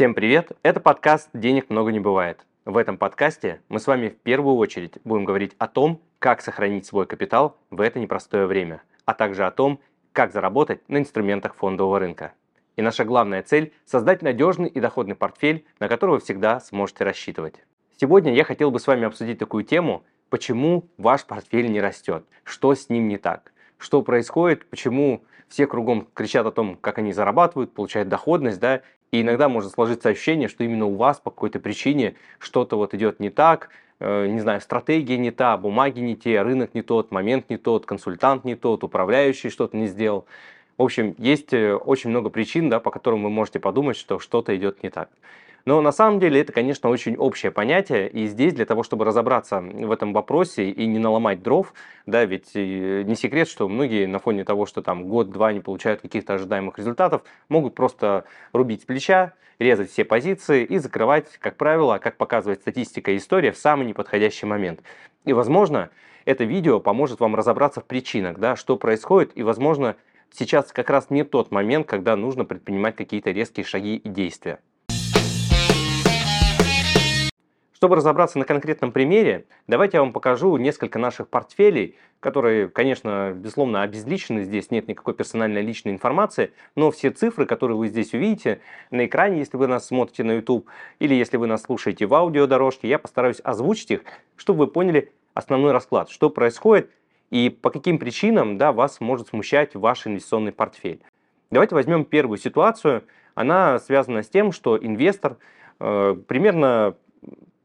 Всем привет! Это подкаст «Денег много не бывает». В этом подкасте мы с вами в первую очередь будем говорить о том, как сохранить свой капитал в это непростое время, а также о том, как заработать на инструментах фондового рынка. И наша главная цель – создать надежный и доходный портфель, на который вы всегда сможете рассчитывать. Сегодня я хотел бы с вами обсудить такую тему, почему ваш портфель не растет, что с ним не так, что происходит, почему все кругом кричат о том, как они зарабатывают, получают доходность, да, и иногда может сложиться ощущение, что именно у вас по какой-то причине что-то вот идет не так, э, не знаю, стратегия не та, бумаги не те, рынок не тот, момент не тот, консультант не тот, управляющий что-то не сделал. В общем, есть э, очень много причин, да, по которым вы можете подумать, что что-то идет не так. Но на самом деле это, конечно, очень общее понятие, и здесь для того, чтобы разобраться в этом вопросе и не наломать дров, да, ведь э, не секрет, что многие на фоне того, что там год-два не получают каких-то ожидаемых результатов, могут просто рубить с плеча, резать все позиции и закрывать, как правило, как показывает статистика и история, в самый неподходящий момент. И, возможно, это видео поможет вам разобраться в причинах, да, что происходит, и, возможно, сейчас как раз не тот момент, когда нужно предпринимать какие-то резкие шаги и действия. Чтобы разобраться на конкретном примере, давайте я вам покажу несколько наших портфелей, которые, конечно, безусловно обезличены, здесь нет никакой персональной личной информации, но все цифры, которые вы здесь увидите на экране, если вы нас смотрите на YouTube, или если вы нас слушаете в аудиодорожке, я постараюсь озвучить их, чтобы вы поняли основной расклад, что происходит и по каким причинам да, вас может смущать ваш инвестиционный портфель. Давайте возьмем первую ситуацию. Она связана с тем, что инвестор э, примерно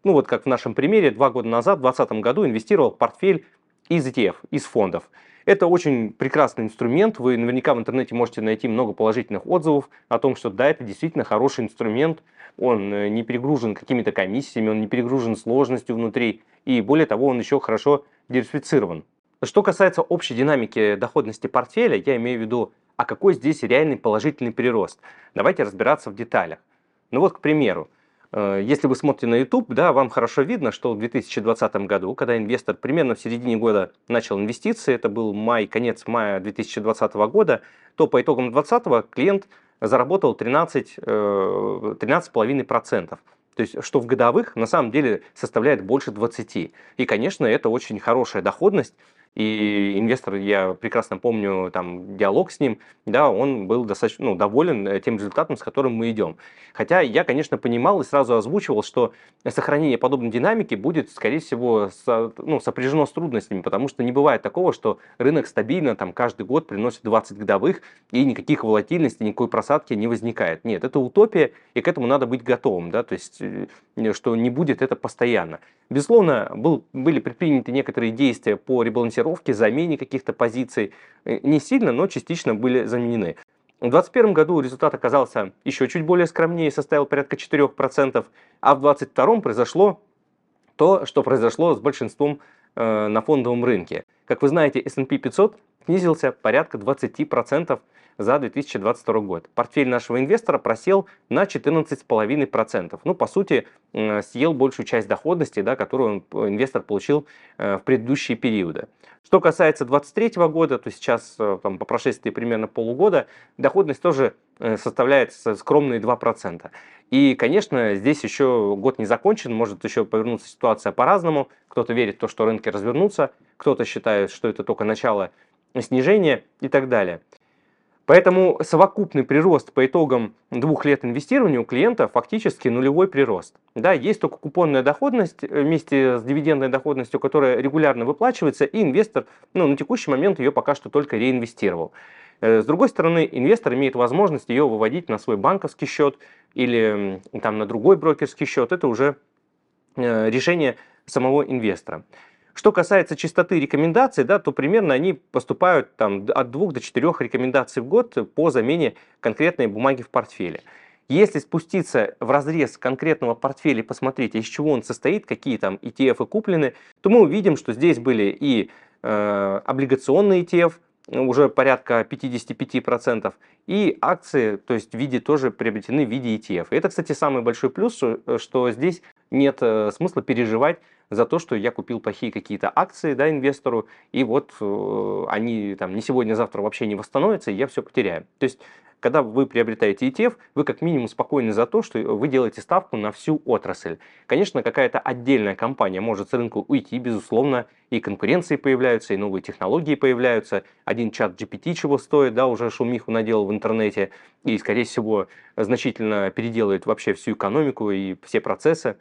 ну вот как в нашем примере, два года назад, в 2020 году инвестировал в портфель из ETF, из фондов. Это очень прекрасный инструмент, вы наверняка в интернете можете найти много положительных отзывов о том, что да, это действительно хороший инструмент, он э, не перегружен какими-то комиссиями, он не перегружен сложностью внутри, и более того, он еще хорошо диверсифицирован. Что касается общей динамики доходности портфеля, я имею в виду, а какой здесь реальный положительный прирост. Давайте разбираться в деталях. Ну вот, к примеру, Э, если вы смотрите на YouTube, да, вам хорошо видно, что в 2020 году, когда инвестор примерно в середине года начал инвестиции, это был май, конец мая 2020 года, то по итогам 2020 клиент заработал 13, 13,5%. Э, то есть, что в годовых на самом деле составляет больше 20. И, конечно, это очень хорошая доходность, и инвестор, я прекрасно помню там диалог с ним, да, он был достаточно ну, доволен э, тем результатом, с которым мы идем. Хотя я, конечно, понимал и сразу озвучивал, что сохранение подобной динамики будет, скорее всего, со, ну, сопряжено с трудностями, потому что не бывает такого, что рынок стабильно там каждый год приносит 20 годовых и никаких волатильностей, никакой просадки не возникает. Нет, это утопия, и к этому надо быть готовым, да, то есть, э, что не будет это постоянно. Безусловно, был, были предприняты некоторые действия по ребалансировке, замене каких-то позиций. Э, не сильно, но частично были заменены. В 2021 году результат оказался еще чуть более скромнее, составил порядка 4%, а в 2022 произошло то, что произошло с большинством э, на фондовом рынке. Как вы знаете, S&P 500 снизился порядка 20% за 2022 год. Портфель нашего инвестора просел на 14,5%. Ну, по сути, съел большую часть доходности, да, которую он, инвестор получил э, в предыдущие периоды. Что касается 2023 года, то сейчас, э, там, по прошествии примерно полугода, доходность тоже э, составляет скромные 2%. И, конечно, здесь еще год не закончен, может еще повернуться ситуация по-разному. Кто-то верит в то, что рынки развернутся, кто-то считает, что это только начало снижения и так далее. Поэтому совокупный прирост по итогам двух лет инвестирования у клиента фактически нулевой прирост. Да, есть только купонная доходность э, вместе с дивидендной доходностью, которая регулярно выплачивается, и инвестор ну, на текущий момент ее пока что только реинвестировал. Э, с другой стороны, инвестор имеет возможность ее выводить на свой банковский счет или там, на другой брокерский счет. Это уже э, решение самого инвестора. Что касается частоты рекомендаций, да, то примерно они поступают там, от 2 до 4 рекомендаций в год по замене конкретной бумаги в портфеле. Если спуститься в разрез конкретного портфеля и посмотреть, из чего он состоит, какие там ETF куплены, то мы увидим, что здесь были и э, облигационные ETF, уже порядка 55%, и акции, то есть в виде тоже приобретены в виде ETF. И это, кстати, самый большой плюс, что здесь нет э, смысла переживать за то, что я купил плохие какие-то акции да, инвестору, и вот э, они там не сегодня, а завтра вообще не восстановятся, и я все потеряю. То есть когда вы приобретаете ETF, вы как минимум спокойны за то, что вы делаете ставку на всю отрасль. Конечно, какая-то отдельная компания может с рынка уйти, безусловно, и конкуренции появляются, и новые технологии появляются. Один чат GPT чего стоит, да, уже шумиху наделал в интернете, и, скорее всего, значительно переделает вообще всю экономику и все процессы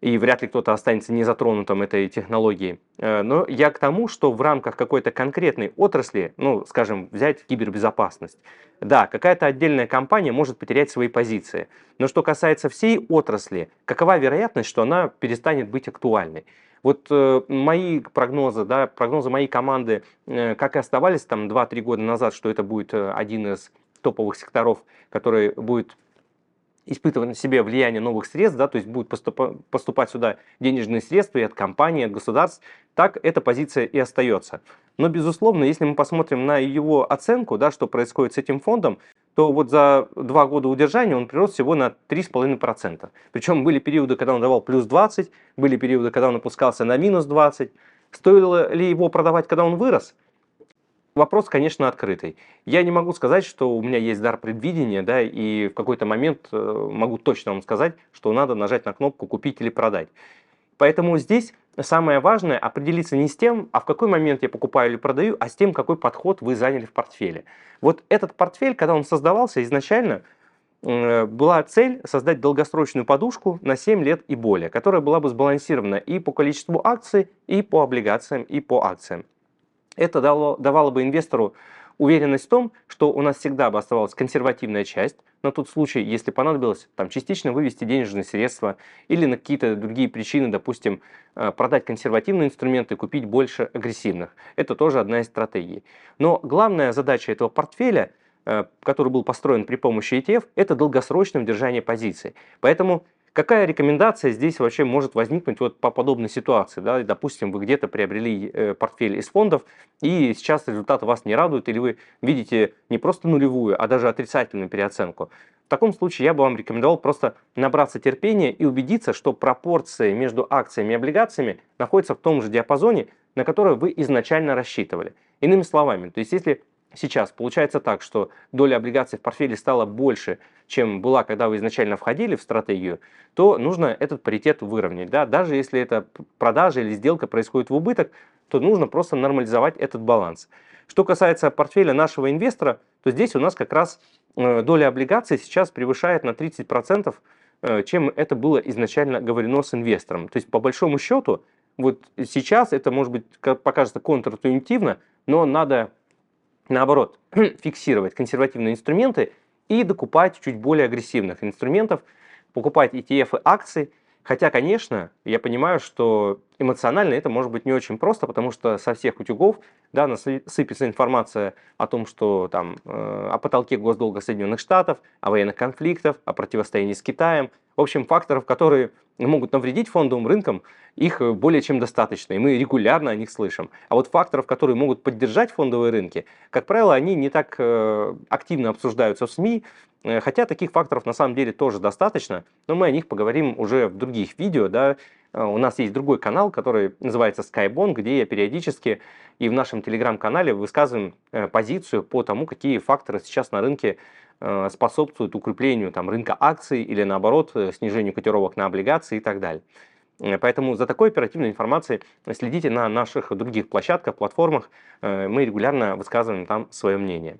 и вряд ли кто-то останется незатронутым этой технологией. Э, но я к тому, что в рамках какой-то конкретной отрасли, ну, скажем, взять кибербезопасность, да, какая-то отдельная компания может потерять свои позиции. Но что касается всей отрасли, какова вероятность, что она перестанет быть актуальной? Вот э, мои прогнозы, да, прогнозы моей команды, э, как и оставались там 2-3 года назад, что это будет э, один из топовых секторов, который будет испытывать на себе влияние новых средств, да, то есть будут поступа, поступать сюда денежные средства и от компаний, и от государств, так эта позиция и остается. Но, безусловно, если мы посмотрим на его оценку, да, что происходит с этим фондом, то вот за два года удержания он прирос всего на 3,5%. Причем были периоды, когда он давал плюс 20, были периоды, когда он опускался на минус 20. Стоило ли его продавать, когда он вырос? Вопрос, конечно, открытый. Я не могу сказать, что у меня есть дар предвидения, да, и в какой-то момент э, могу точно вам сказать, что надо нажать на кнопку «Купить или продать». Поэтому здесь самое важное определиться не с тем, а в какой момент я покупаю или продаю, а с тем, какой подход вы заняли в портфеле. Вот этот портфель, когда он создавался изначально, э, была цель создать долгосрочную подушку на 7 лет и более, которая была бы сбалансирована и по количеству акций, и по облигациям, и по акциям. Это дало, давало бы инвестору уверенность в том, что у нас всегда бы оставалась консервативная часть, на тот случай, если понадобилось там, частично вывести денежные средства или на какие-то другие причины, допустим, э, продать консервативные инструменты и купить больше агрессивных. Это тоже одна из стратегий. Но главная задача этого портфеля, э, который был построен при помощи ETF, это долгосрочное удержание позиций. Поэтому Какая рекомендация здесь вообще может возникнуть вот по подобной ситуации? Да? Допустим, вы где-то приобрели э, портфель из фондов, и сейчас результат вас не радует, или вы видите не просто нулевую, а даже отрицательную переоценку. В таком случае я бы вам рекомендовал просто набраться терпения и убедиться, что пропорции между акциями и облигациями находятся в том же диапазоне, на который вы изначально рассчитывали. Иными словами, то есть если сейчас получается так, что доля облигаций в портфеле стала больше, чем была, когда вы изначально входили в стратегию, то нужно этот паритет выровнять. Да? Даже если эта продажа или сделка происходит в убыток, то нужно просто нормализовать этот баланс. Что касается портфеля нашего инвестора, то здесь у нас как раз э, доля облигаций сейчас превышает на 30%, э, чем это было изначально говорено с инвестором. То есть по большому счету, вот сейчас это может быть покажется контринтуитивно, но надо наоборот, фиксировать консервативные инструменты и докупать чуть более агрессивных инструментов, покупать ETF и акции. Хотя, конечно, я понимаю, что эмоционально это может быть не очень просто, потому что со всех утюгов да, сыпется информация о том, что там э, о потолке госдолга Соединенных Штатов, о военных конфликтах, о противостоянии с Китаем. В общем, факторов, которые могут навредить фондовым рынкам, их э, более чем достаточно, и мы регулярно о них слышим. А вот факторов, которые могут поддержать фондовые рынки, как правило, они не так э, активно обсуждаются в СМИ, э, хотя таких факторов на самом деле тоже достаточно, но мы о них поговорим уже в других видео. Да. У нас есть другой канал, который называется Skybond, где я периодически и в нашем телеграм-канале высказываем позицию по тому, какие факторы сейчас на рынке способствует укреплению там, рынка акций или наоборот э, снижению котировок на облигации и так далее. Э, поэтому за такой оперативной информацией следите на наших других площадках, платформах. Мы регулярно высказываем там свое мнение.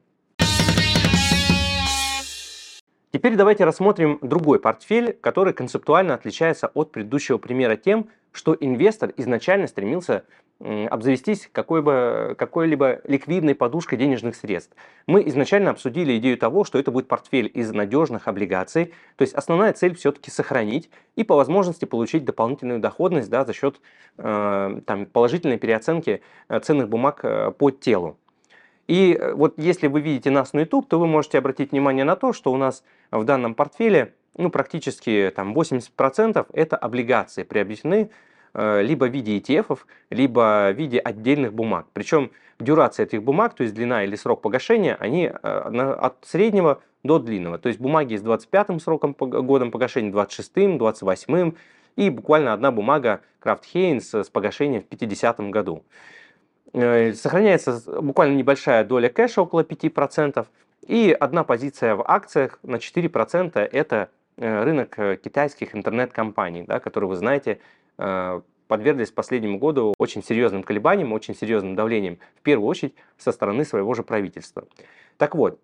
Теперь давайте рассмотрим другой портфель, который концептуально отличается от предыдущего примера тем, что инвестор изначально стремился обзавестись какой-либо какой ликвидной подушкой денежных средств. Мы изначально обсудили идею того, что это будет портфель из надежных облигаций, то есть основная цель все-таки сохранить и по возможности получить дополнительную доходность да, за счет э, там, положительной переоценки э, ценных бумаг э, по телу. И э, вот если вы видите нас на YouTube, то вы можете обратить внимание на то, что у нас в данном портфеле ну, практически там, 80% это облигации приобретены Э, либо в виде ETF, либо в виде отдельных бумаг. Причем дюрация этих бумаг, то есть длина или срок погашения, они э, от среднего до длинного. То есть бумаги с 25 сроком годом погашения, 26, 28 и буквально одна бумага Крафт Хейнс с погашением в 50 году. Э, сохраняется буквально небольшая доля кэша, около 5%, И одна позиция в акциях на 4% это рынок э, китайских интернет-компаний, да, которые, вы знаете, э, подверглись последнему году очень серьезным колебаниям, очень серьезным давлением, в первую очередь со стороны своего же правительства. Так вот,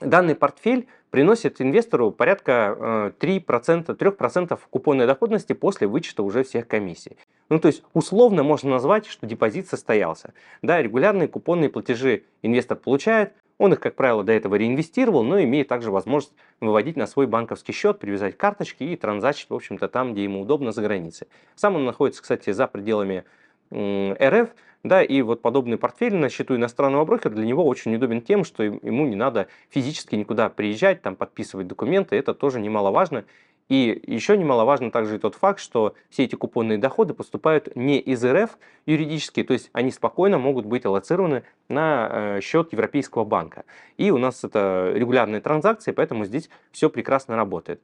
данный портфель приносит инвестору порядка 3%, 3% купонной доходности после вычета уже всех комиссий. Ну, то есть, условно можно назвать, что депозит состоялся. Да, регулярные купонные платежи инвестор получает, он их, как правило, до этого реинвестировал, но имеет также возможность выводить на свой банковский счет, привязать карточки и транзачить, в общем-то, там, где ему удобно, за границей. Сам он находится, кстати, за пределами РФ, да, и вот подобный портфель на счету иностранного брокера для него очень удобен тем, что ему не надо физически никуда приезжать, там подписывать документы, это тоже немаловажно. И еще немаловажно также и тот факт, что все эти купонные доходы поступают не из РФ юридически, то есть они спокойно могут быть аллоцированы на э, счет Европейского банка. И у нас это регулярные транзакции, поэтому здесь все прекрасно работает.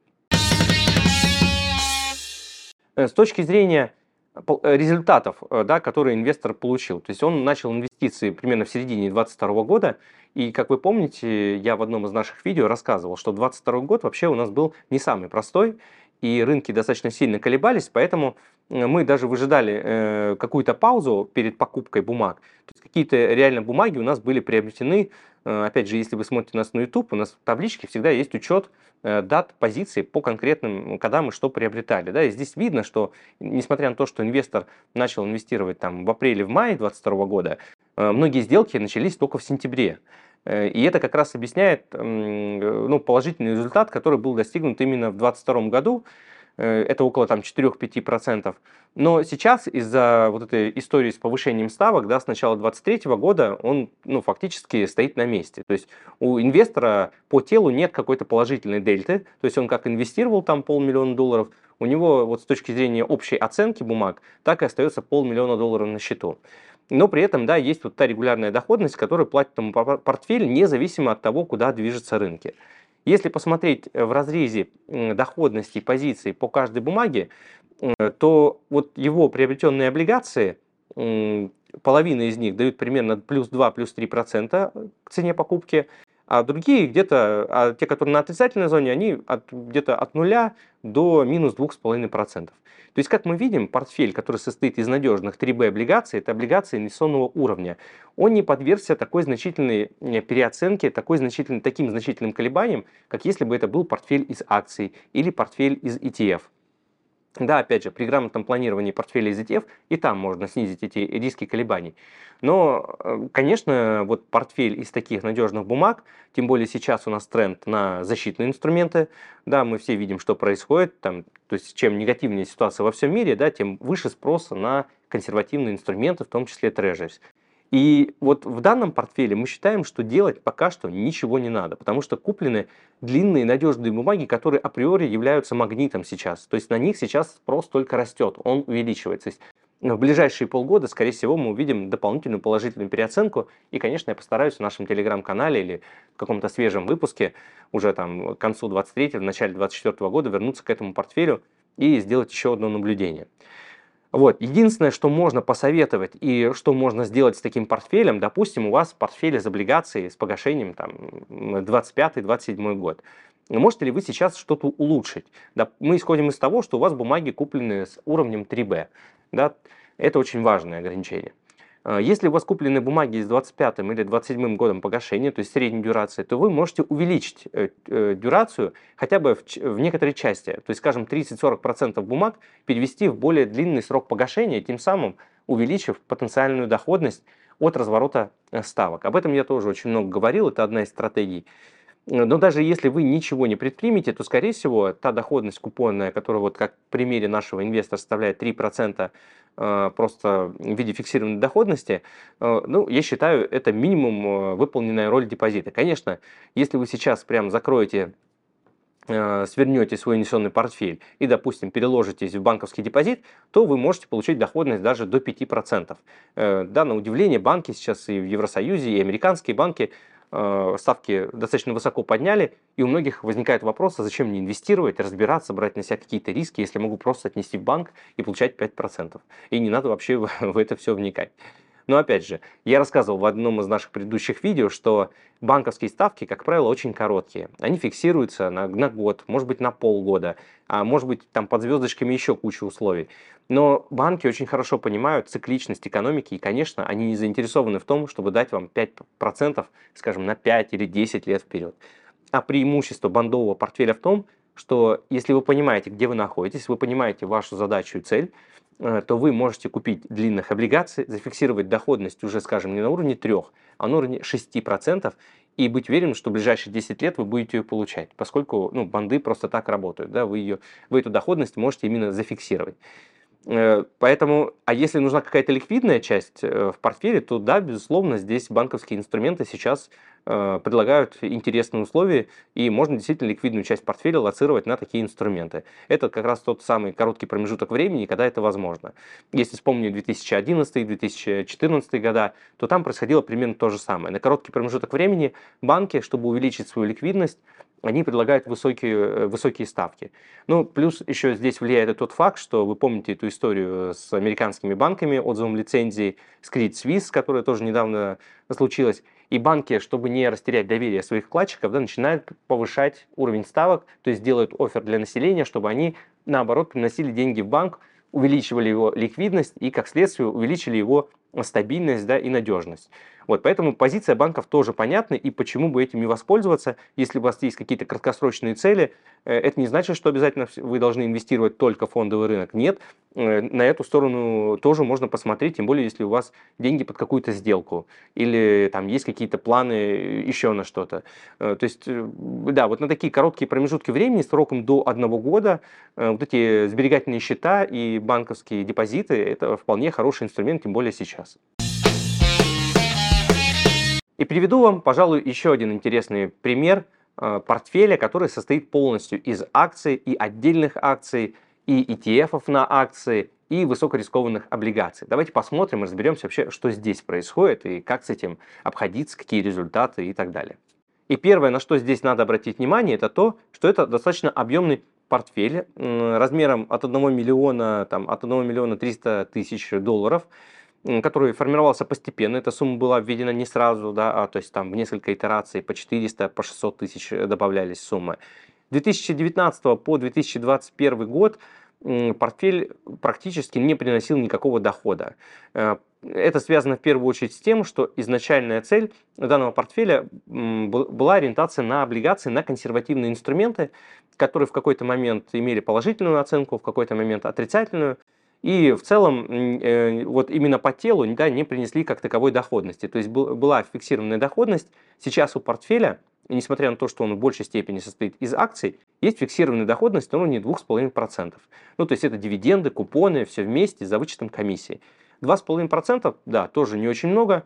Э, с точки зрения Э, результатов, да, которые инвестор получил. То есть он начал инвестиции примерно в середине 2022 года, и, как вы помните, я в одном из наших видео рассказывал, что 2022 год вообще у нас был не самый простой, и рынки достаточно сильно колебались, поэтому э, мы даже выжидали э, какую-то паузу перед покупкой бумаг. То есть какие-то реально бумаги у нас были приобретены Э, опять же, если вы смотрите нас на YouTube, у нас в табличке всегда есть учет э, дат позиций по конкретным, когда мы что приобретали. Да? И здесь видно, что несмотря на то, что инвестор начал инвестировать там, в апреле, в мае 2022 года, многие сделки начались только в сентябре. И это как раз объясняет ну, положительный результат, который был достигнут именно в 2022 году. Э, это около там 4-5%. Но сейчас из-за вот этой истории с повышением ставок, да, с начала 2023 года он ну, фактически стоит на месте. То есть у инвестора по телу нет какой-то положительной дельты, то есть он как инвестировал там полмиллиона долларов, у него вот с точки зрения общей оценки бумаг так и остается полмиллиона долларов на счету. Но при этом, да, есть вот та регулярная доходность, которую платит ему портфель, независимо от того, куда движутся рынки. Если посмотреть э, в разрезе доходности позиций по каждой бумаге, то вот его приобретенные облигации, половина из них дают примерно плюс 2, плюс 3% к цене покупки, а другие где-то, а те, которые на отрицательной зоне, они от, где-то от нуля до минус 2,5%. То есть, как мы видим, портфель, который состоит из надежных 3B облигаций, это облигации инвестиционного уровня, он не подвергся такой значительной переоценке, такой значительной, таким значительным колебаниям, как если бы это был портфель из акций или портфель из ETF. Да, опять же, при грамотном планировании портфеля из ETF и там можно снизить эти риски колебаний. Но, э, конечно, вот портфель из таких надежных бумаг, тем более сейчас у нас тренд на защитные инструменты, да, мы все видим, что происходит, там, то есть чем негативнее ситуация во всем мире, да, тем выше спроса на консервативные инструменты, в том числе трежерис. И вот в данном портфеле мы считаем, что делать пока что ничего не надо, потому что куплены длинные надежные бумаги, которые априори являются магнитом сейчас. То есть на них сейчас спрос только растет, он увеличивается. в ближайшие полгода, скорее всего, мы увидим дополнительную положительную переоценку. И, конечно, я постараюсь в нашем телеграм-канале или в каком-то свежем выпуске уже там к концу 23 в начале 24 года вернуться к этому портфелю и сделать еще одно наблюдение. Вот. Единственное, что можно посоветовать и что можно сделать с таким портфелем, допустим, у вас портфель из облигаций с погашением там, 25-27 год. Можете ли вы сейчас что-то улучшить? Да, мы исходим из того, что у вас бумаги куплены с уровнем 3B. Да? Это очень важное ограничение. А, если у вас куплены бумаги с 25 или 27 годом погашения, то есть средней дюрации, то вы можете увеличить э, э, дюрацию хотя бы в, некоторой части. То есть, скажем, 30-40% бумаг перевести в более длинный срок погашения, тем самым увеличив потенциальную доходность от разворота э, ставок. Об этом я тоже очень много говорил, это одна из стратегий. Но даже если вы ничего не предпримете, то, скорее всего, та доходность купонная, которая, вот как в примере нашего инвестора, составляет 3% э, просто в виде фиксированной доходности, э, ну, я считаю, это минимум э, выполненная роль депозита. Конечно, если вы сейчас прям закроете свернете свой инвестиционный портфель и, допустим, переложитесь в банковский депозит, то вы можете получить доходность даже до 5%. Да, на удивление, банки сейчас и в Евросоюзе, и американские банки ставки достаточно высоко подняли, и у многих возникает вопрос, а зачем мне инвестировать, разбираться, брать на себя какие-то риски, если могу просто отнести в банк и получать 5%. И не надо вообще в это все вникать. Но опять же, я рассказывал в одном из наших предыдущих видео, что банковские ставки, как правило, очень короткие. Они фиксируются на, на год, может быть, на полгода, а может быть, там под звездочками еще куча условий. Но банки очень хорошо понимают цикличность экономики, и, конечно, они не заинтересованы в том, чтобы дать вам 5%, скажем, на 5 или 10 лет вперед. А преимущество бандового портфеля в том, что если вы понимаете, где вы находитесь, вы понимаете вашу задачу и цель, э, то вы можете купить длинных облигаций, зафиксировать доходность уже, скажем, не на уровне 3, а на уровне 6%, и быть уверенным, что в ближайшие 10 лет вы будете ее получать, поскольку ну, банды просто так работают, да, вы, ее, вы эту доходность можете именно зафиксировать. Э, поэтому, а если нужна какая-то ликвидная часть э, в портфеле, то да, безусловно, здесь банковские инструменты сейчас э, предлагают интересные условия, и можно действительно ликвидную часть портфеля лоцировать на такие инструменты. Это как раз тот самый короткий промежуток времени, когда это возможно. Если вспомнить 2011-2014 года, то там происходило примерно то же самое. На короткий промежуток времени банки, чтобы увеличить свою ликвидность, они предлагают высокие, э, высокие ставки. Ну, плюс еще здесь влияет тот факт, что вы помните эту историю с американскими банками, отзывом лицензии, с Credit Suisse, которая тоже недавно случилась. И банки, чтобы не растерять доверие своих вкладчиков, да, начинают повышать уровень ставок, то есть делают офер для населения, чтобы они, наоборот, приносили деньги в банк, увеличивали его ликвидность и, как следствие, увеличили его стабильность да, и надежность. Вот, поэтому позиция банков тоже понятна, и почему бы этим не воспользоваться, если у вас есть какие-то краткосрочные цели, э, это не значит, что обязательно вы должны инвестировать только в фондовый рынок. Нет, э, на эту сторону тоже можно посмотреть, тем более, если у вас деньги под какую-то сделку, или там есть какие-то планы еще на что-то. Э, то есть, да, вот на такие короткие промежутки времени, сроком до одного года, вот эти сберегательные счета и банковские депозиты, это вполне хороший инструмент, тем более сейчас. И приведу вам, пожалуй, еще один интересный пример э, портфеля, который состоит полностью из акций и отдельных акций, и ETF на акции, и высокорискованных облигаций. Давайте посмотрим, разберемся вообще, что здесь происходит и как с этим обходиться, какие результаты и так далее. И первое, на что здесь надо обратить внимание, это то, что это достаточно объемный портфель размером от 1 миллиона, там, от 1 миллиона 300 тысяч долларов – который формировался постепенно. Эта сумма была введена не сразу, да, а, то есть там в несколько итераций по 400, по 600 тысяч э, добавлялись суммы. 2019 по 2021 год портфель практически не приносил никакого дохода. Э, это связано в первую очередь с тем, что изначальная цель данного портфеля была ориентация на облигации, на консервативные инструменты, которые в какой-то момент имели положительную оценку, в какой-то момент отрицательную. И в целом э, вот именно по телу да, не принесли как таковой доходности. То есть была фиксированная доходность. Сейчас у портфеля, несмотря на то, что он в большей степени состоит из акций, есть фиксированная доходность на уровне 2,5%. Ну, то есть это дивиденды, купоны, все вместе за вычетом комиссии. 2,5%, да, тоже не очень много,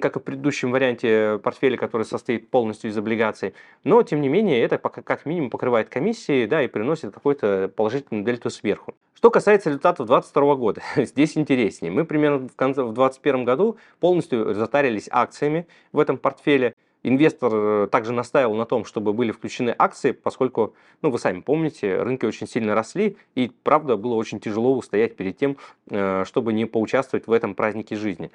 как и в предыдущем варианте портфеля, который состоит полностью из облигаций, но, тем не менее, это как минимум покрывает комиссии, да, и приносит какой-то положительный дельту сверху. Что касается результатов 2022 года, здесь интереснее. Мы примерно в 2021 году полностью затарились акциями в этом портфеле, Инвестор э, также настаивал на том, чтобы были включены акции, поскольку, ну, вы сами помните, рынки очень сильно росли, и, правда, было очень тяжело устоять перед тем, э, чтобы не поучаствовать в этом празднике жизни.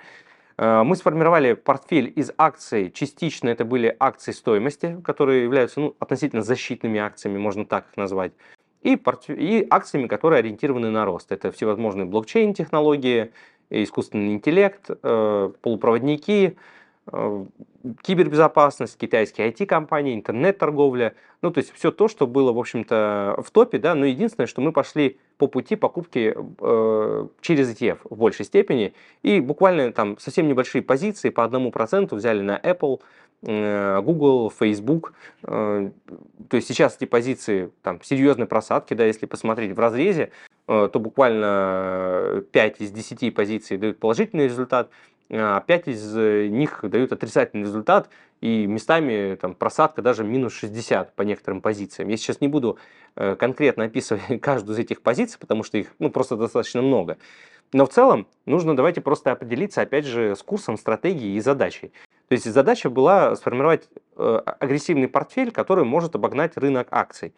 Э, мы сформировали портфель из акций, частично это были акции стоимости, которые являются ну, относительно защитными акциями, можно так их назвать, и, портфель, и акциями, которые ориентированы на рост. Это всевозможные блокчейн-технологии, искусственный интеллект, полупроводники, кибербезопасность, китайские IT-компании, интернет-торговля. Ну, то есть все то, что было, в общем-то, в топе, да, но единственное, что мы пошли по пути покупки э, через ETF в большей степени, и буквально там совсем небольшие позиции по одному проценту взяли на Apple, э, Google, Facebook. Э, то есть сейчас эти позиции там серьезной просадки, да, если посмотреть в разрезе, э, то буквально 5 из 10 позиций дают положительный результат, а, пять из э, них дают отрицательный результат, и местами там, просадка даже минус 60 по некоторым позициям. Я сейчас не буду э, конкретно описывать каждую из этих позиций, потому что их ну, просто достаточно много. Но в целом нужно давайте просто определиться, опять же, с курсом, стратегией и задачей. То есть задача была сформировать э, агрессивный портфель, который может обогнать рынок акций.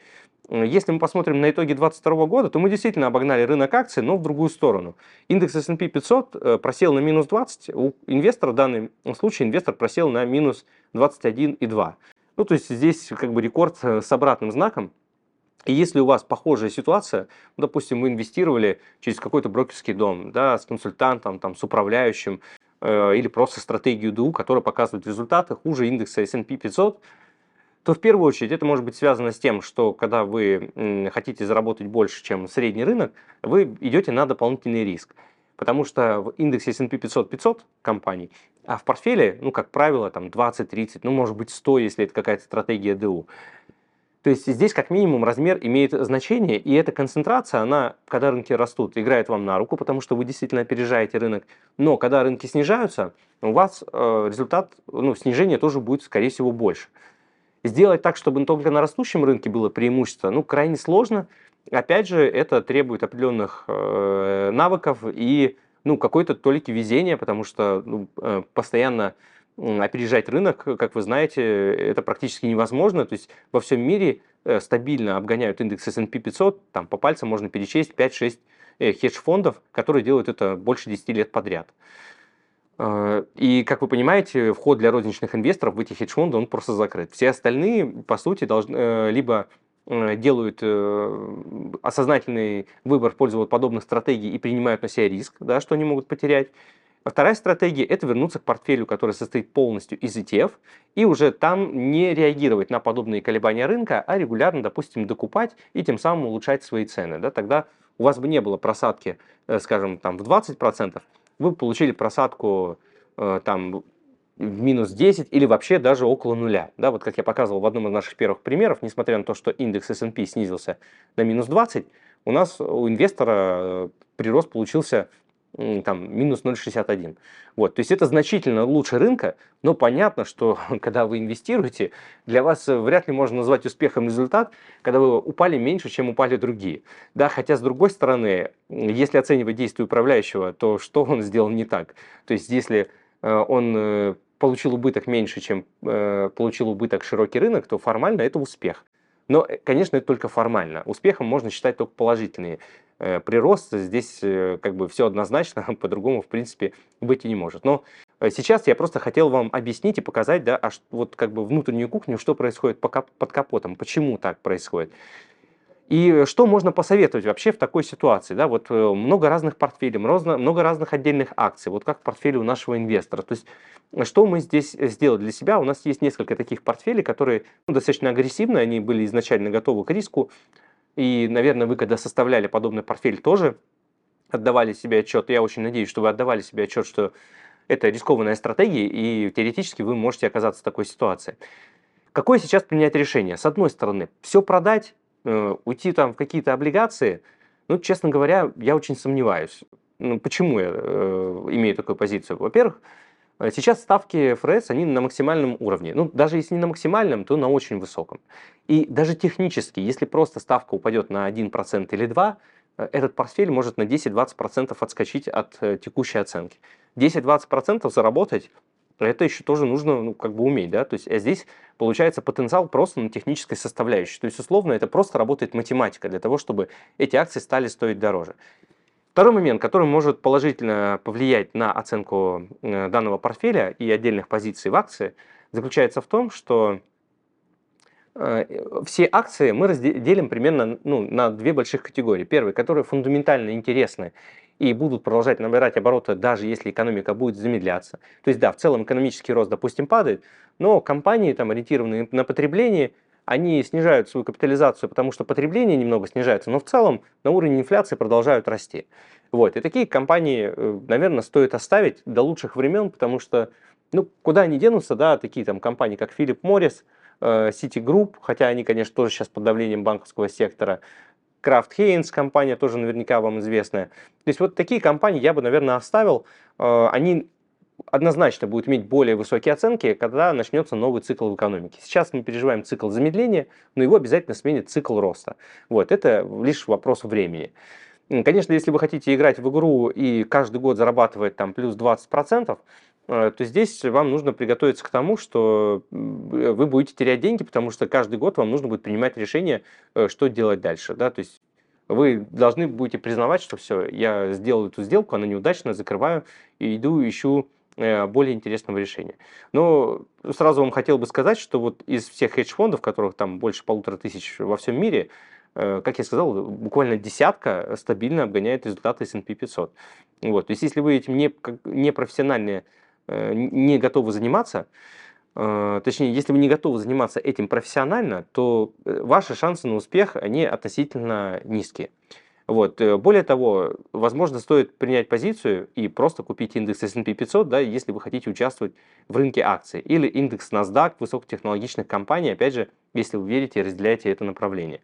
Если мы посмотрим на итоги 2022 года, то мы действительно обогнали рынок акций, но в другую сторону. Индекс S&P 500 э, просел на минус 20, у инвестора в данном случае инвестор просел на минус 21,2. Ну, то есть здесь как бы рекорд э, с обратным знаком. И если у вас похожая ситуация, ну, допустим, вы инвестировали через какой-то брокерский дом, да, с консультантом, там, с управляющим, э, или просто стратегию ДУ, которая показывает результаты хуже индекса S&P 500, то в первую очередь это может быть связано с тем, что когда вы хотите заработать больше, чем средний рынок, вы идете на дополнительный риск. Потому что в индексе S&P 500 500 компаний, а в портфеле, ну, как правило, там 20-30, ну, может быть 100, если это какая-то стратегия ДУ. То есть здесь как минимум размер имеет значение, и эта концентрация, она, когда рынки растут, играет вам на руку, потому что вы действительно опережаете рынок. Но когда рынки снижаются, у вас э, результат, ну, снижения тоже будет, скорее всего, больше. Сделать так, чтобы только на растущем рынке было преимущество, ну, крайне сложно. Опять же, это требует определенных э, навыков и ну, какой-то толики везения, потому что ну, э, постоянно опережать рынок, как вы знаете, это практически невозможно. То есть во всем мире э, стабильно обгоняют индекс S&P 500, там по пальцам можно перечесть 5-6 э, хедж-фондов, которые делают это больше 10 лет подряд. Э, и, как вы понимаете, вход для розничных инвесторов в эти хедж-фонды, он просто закрыт. Все остальные, по сути, должны э, либо э, делают осознательный выбор в пользу вот подобных стратегий и принимают на себя риск, да, что они могут потерять. А вторая стратегия – это вернуться к портфелю, который состоит полностью из ETF, и уже там не реагировать на подобные колебания рынка, а регулярно, допустим, докупать и тем самым улучшать свои цены. Да? Тогда у вас бы не было просадки, скажем, там, в 20%, вы получили просадку э, там в минус 10 или вообще даже около нуля. Да, вот как я показывал в одном из наших первых примеров, несмотря на то, что индекс S&P снизился на минус 20, у нас у инвестора э, прирост получился там, минус 0,61. Вот, то есть это значительно лучше рынка, но понятно, что когда вы инвестируете, для вас э, вряд ли можно назвать успехом результат, когда вы упали меньше, чем упали другие. Да, хотя с другой стороны, если оценивать действия управляющего, то что он сделал не так? То есть если э, он э, получил убыток меньше, чем получил убыток широкий рынок, то формально это успех. Но, конечно, это только формально. Успехом можно считать только положительные Э, прирост. Здесь э, как бы все однозначно, по-другому, в принципе, быть и не может. Но э, сейчас я просто хотел вам объяснить и показать, да, а вот как бы внутреннюю кухню, что происходит под капотом, почему так происходит. И что можно посоветовать вообще в такой ситуации? Да, вот много разных портфелей, много разных отдельных акций, вот как в портфеле у нашего инвестора. То есть что мы здесь сделали для себя? У нас есть несколько таких портфелей, которые ну, достаточно агрессивны, они были изначально готовы к риску, и, наверное, вы, когда составляли подобный портфель, тоже отдавали себе отчет. Я очень надеюсь, что вы отдавали себе отчет, что это рискованная стратегия, и теоретически вы можете оказаться в такой ситуации. Какое сейчас принять решение? С одной стороны, все продать, э, уйти там в какие-то облигации, ну, честно говоря, я очень сомневаюсь. Ну, почему я э, имею такую позицию? Во-первых, Э, сейчас ставки ФРС, они на максимальном уровне. Ну, даже если не на максимальном, то на очень высоком. И даже технически, если просто ставка упадет на 1% или 2%, э, этот портфель может на 10-20% отскочить от э, текущей оценки. 10-20% заработать, это еще тоже нужно ну, как бы уметь. Да? То есть, а здесь получается потенциал просто на технической составляющей. То есть, условно, это просто работает математика для того, чтобы эти акции стали стоить дороже. Второй момент, который может положительно повлиять на оценку э, данного портфеля и отдельных позиций в акции, заключается в том, что э, все акции мы разделим примерно ну, на две больших категории. Первые, которые фундаментально интересны и будут продолжать набирать обороты, даже если экономика будет замедляться. То есть, да, в целом экономический рост, допустим, падает, но компании, там, ориентированные на потребление, они снижают свою капитализацию, потому что потребление немного снижается, но в целом на уровне инфляции продолжают расти. Вот. И такие компании, э, наверное, стоит оставить до лучших времен, потому что, ну, куда они денутся, да, такие там компании, как Philip Morris, э, Citigroup, хотя они, конечно, тоже сейчас под давлением банковского сектора, Kraft Heinz компания тоже наверняка вам известная. То есть вот такие компании я бы, наверное, оставил. Э, они однозначно будет иметь более высокие оценки, когда начнется новый цикл в экономике. Сейчас мы переживаем цикл замедления, но его обязательно сменит цикл роста. Вот, это лишь вопрос времени. Конечно, если вы хотите играть в игру и каждый год зарабатывать там плюс 20%, э, то здесь вам нужно приготовиться к тому, что вы будете терять деньги, потому что каждый год вам нужно будет принимать решение, э, что делать дальше. Да? То есть вы должны будете признавать, что все, я сделал эту сделку, она неудачная, закрываю и иду ищу э, более интересного решения. Но сразу вам хотел бы сказать, что вот из всех хедж-фондов, которых там больше полутора тысяч во всем мире, э, как я сказал, буквально десятка стабильно обгоняет результаты S&P 500. Вот. То есть если вы этим не, не профессионально э, не готовы заниматься, Э, точнее, если вы не готовы заниматься этим профессионально, то э, ваши шансы на успех, они относительно низкие. Вот. Э, более того, возможно, стоит принять позицию и просто купить индекс S&P 500, да, если вы хотите участвовать в рынке акций, или индекс NASDAQ высокотехнологичных компаний, опять же, если вы верите и разделяете это направление.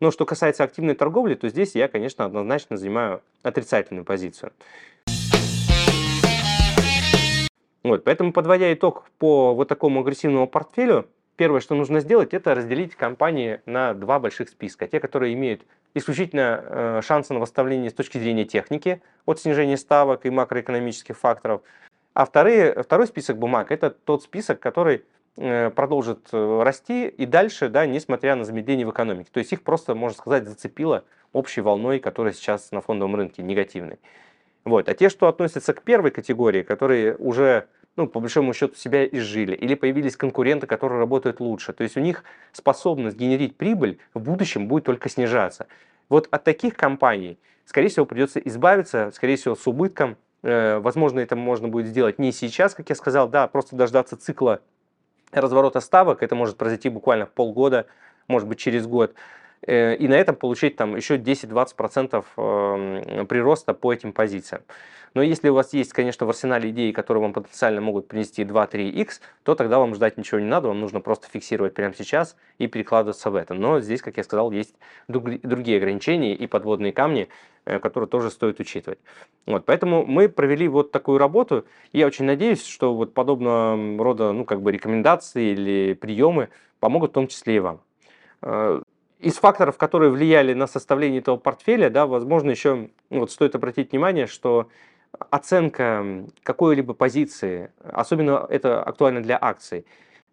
Но что касается активной торговли, то здесь я, конечно, однозначно занимаю отрицательную позицию. Вот, поэтому, подводя итог по вот такому агрессивному портфелю, первое, что нужно сделать, это разделить компании на два больших списка. Те, которые имеют исключительно э, шансы на восстановление с точки зрения техники от снижения ставок и макроэкономических факторов. А вторые, второй список бумаг – это тот список, который э, продолжит э, расти и дальше, да, несмотря на замедление в экономике. То есть их просто, можно сказать, зацепило общей волной, которая сейчас на фондовом рынке негативной. Вот. А те, что относятся к первой категории, которые уже ну, по большому счету, себя изжили, или появились конкуренты, которые работают лучше. То есть у них способность генерить прибыль в будущем будет только снижаться. Вот от таких компаний, скорее всего, придется избавиться, скорее всего, с убытком. Э, возможно, это можно будет сделать не сейчас, как я сказал, да, просто дождаться цикла разворота ставок. Это может произойти буквально в полгода, может быть, через год. Э, и на этом получить там еще 10-20% эм, прироста по этим позициям. Но если у вас есть, конечно, в арсенале идеи, которые вам потенциально могут принести 2-3x, то тогда вам ждать ничего не надо, вам нужно просто фиксировать прямо сейчас и перекладываться в это. Но здесь, как я сказал, есть другие ограничения и подводные камни, э, которые тоже стоит учитывать. Вот, поэтому мы провели вот такую работу, и я очень надеюсь, что вот подобного рода ну, как бы рекомендации или приемы помогут в том числе и вам. Из факторов, которые влияли на составление этого портфеля, да, возможно, еще ну, вот стоит обратить внимание, что оценка какой-либо позиции, особенно это актуально для акций,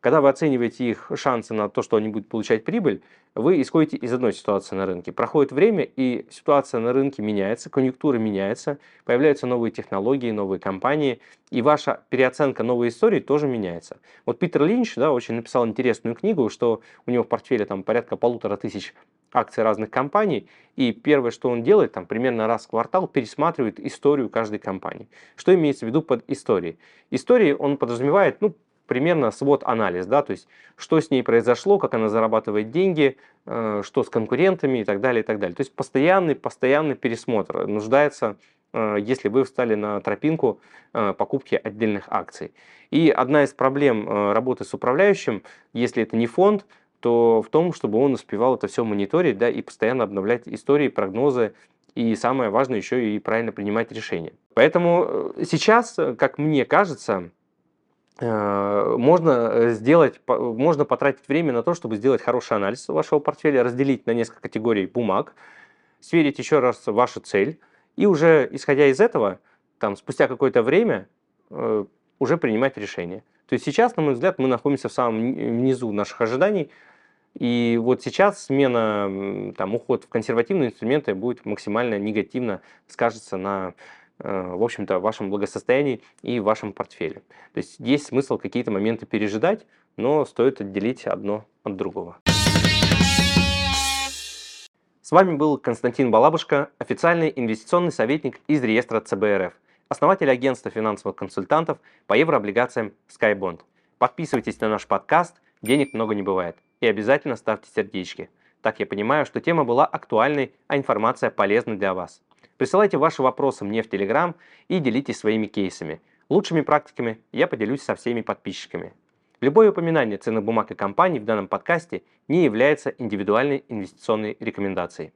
когда вы оцениваете их шансы на то, что они будут получать прибыль, вы исходите из одной ситуации на рынке. Проходит время, и ситуация на рынке меняется, конъюнктура меняется, появляются новые технологии, новые компании, и ваша переоценка новой истории тоже меняется. Вот Питер Линч да, очень написал интересную книгу, что у него в портфеле там порядка полутора тысяч акций разных компаний, и первое, что он делает, там примерно раз в квартал пересматривает историю каждой компании. Что имеется в виду под историей? Истории он подразумевает, ну, примерно свод-анализ, да, то есть что с ней произошло, как она зарабатывает деньги, э, что с конкурентами и так далее, и так далее. То есть постоянный, постоянный пересмотр нуждается, э, если вы встали на тропинку э, покупки отдельных акций. И одна из проблем работы с управляющим, если это не фонд, то в том, чтобы он успевал это все мониторить да, и постоянно обновлять истории, прогнозы, и самое важное еще и правильно принимать решения. Поэтому сейчас, как мне кажется, можно э, сделать, можно потратить время на то, чтобы сделать хороший анализ вашего портфеля, разделить на несколько категорий бумаг, сверить еще раз вашу цель, и уже исходя из этого, там, спустя какое-то время э, уже принимать решение. То есть сейчас, на мой взгляд, мы находимся в самом низу наших ожиданий, и вот сейчас смена, там, уход в консервативные инструменты будет максимально негативно скажется на в общем-то, вашем благосостоянии и в вашем портфеле. То есть есть смысл какие-то моменты пережидать, но стоит отделить одно от другого. С вами был Константин Балабушка, официальный инвестиционный советник из реестра ЦБРФ, основатель агентства финансовых консультантов по еврооблигациям SkyBond. Подписывайтесь на наш подкаст «Денег много не бывает» и обязательно ставьте сердечки. Так я понимаю, что тема была актуальной, а информация полезной для вас. Присылайте ваши вопросы мне в Telegram и делитесь своими кейсами. Лучшими практиками я поделюсь со всеми подписчиками. Любое упоминание ценных бумаг и компаний в данном подкасте не является индивидуальной инвестиционной рекомендацией.